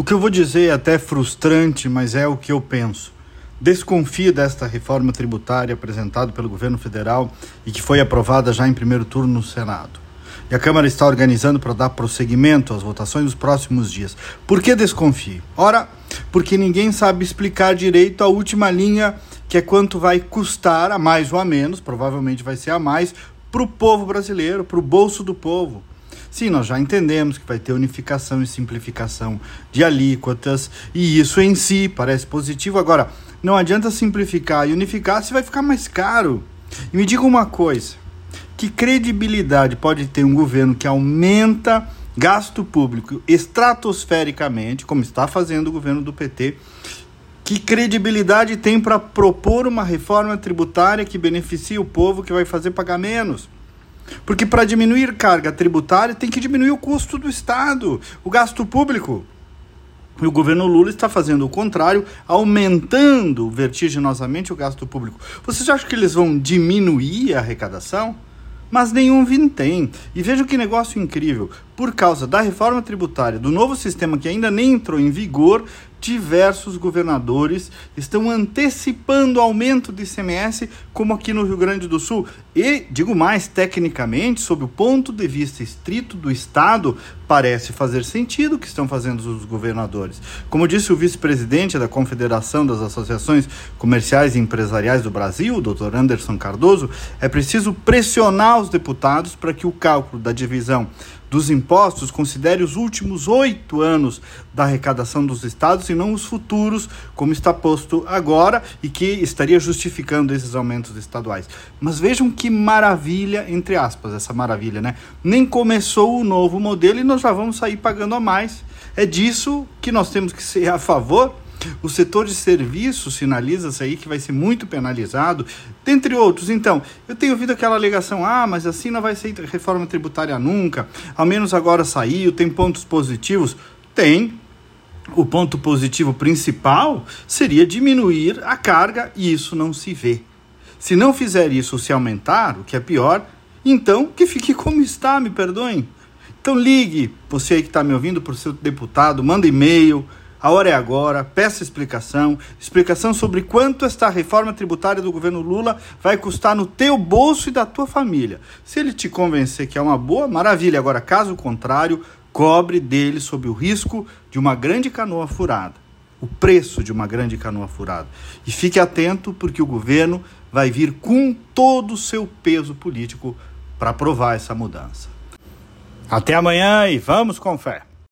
O que eu vou dizer é até frustrante, mas é o que eu penso. Desconfio desta reforma tributária apresentada pelo governo federal e que foi aprovada já em primeiro turno no Senado. E a Câmara está organizando para dar prosseguimento às votações nos próximos dias. Por que desconfio? Ora, porque ninguém sabe explicar direito a última linha, que é quanto vai custar, a mais ou a menos, provavelmente vai ser a mais, para o povo brasileiro, para o bolso do povo. Sim, nós já entendemos que vai ter unificação e simplificação de alíquotas, e isso em si parece positivo. Agora, não adianta simplificar e unificar se vai ficar mais caro. E me diga uma coisa: que credibilidade pode ter um governo que aumenta gasto público estratosfericamente, como está fazendo o governo do PT? Que credibilidade tem para propor uma reforma tributária que beneficie o povo, que vai fazer pagar menos? Porque para diminuir carga tributária tem que diminuir o custo do Estado, o gasto público. E o governo Lula está fazendo o contrário, aumentando vertiginosamente o gasto público. Vocês acham que eles vão diminuir a arrecadação? Mas nenhum vintém. E veja que negócio incrível. Por causa da reforma tributária, do novo sistema que ainda nem entrou em vigor, diversos governadores estão antecipando aumento do ICMS, como aqui no Rio Grande do Sul. E, digo mais, tecnicamente, sob o ponto de vista estrito do Estado, parece fazer sentido o que estão fazendo os governadores. Como disse o vice-presidente da Confederação das Associações Comerciais e Empresariais do Brasil, o Dr. Anderson Cardoso, é preciso pressionar os deputados para que o cálculo da divisão dos impostos considere os últimos oito anos da arrecadação dos estados e não os futuros, como está posto agora e que estaria justificando esses aumentos estaduais. Mas vejam que maravilha, entre aspas, essa maravilha, né? Nem começou o novo modelo e nós já vamos sair pagando a mais. É disso que nós temos que ser a favor o setor de serviços sinaliza-se aí que vai ser muito penalizado, dentre outros. Então, eu tenho ouvido aquela alegação: ah, mas assim não vai ser reforma tributária nunca, ao menos agora saiu, tem pontos positivos. Tem. O ponto positivo principal seria diminuir a carga e isso não se vê. Se não fizer isso se aumentar, o que é pior, então que fique como está, me perdoem. Então ligue, você aí que está me ouvindo, para o seu deputado, manda e-mail, a hora é agora, peça explicação, explicação sobre quanto esta reforma tributária do governo Lula vai custar no teu bolso e da tua família. Se ele te convencer que é uma boa, maravilha. Agora, caso contrário, cobre dele sob o risco de uma grande canoa furada. O preço de uma grande canoa furada. E fique atento, porque o governo vai vir com todo o seu peso político para aprovar essa mudança. Até amanhã e vamos com fé.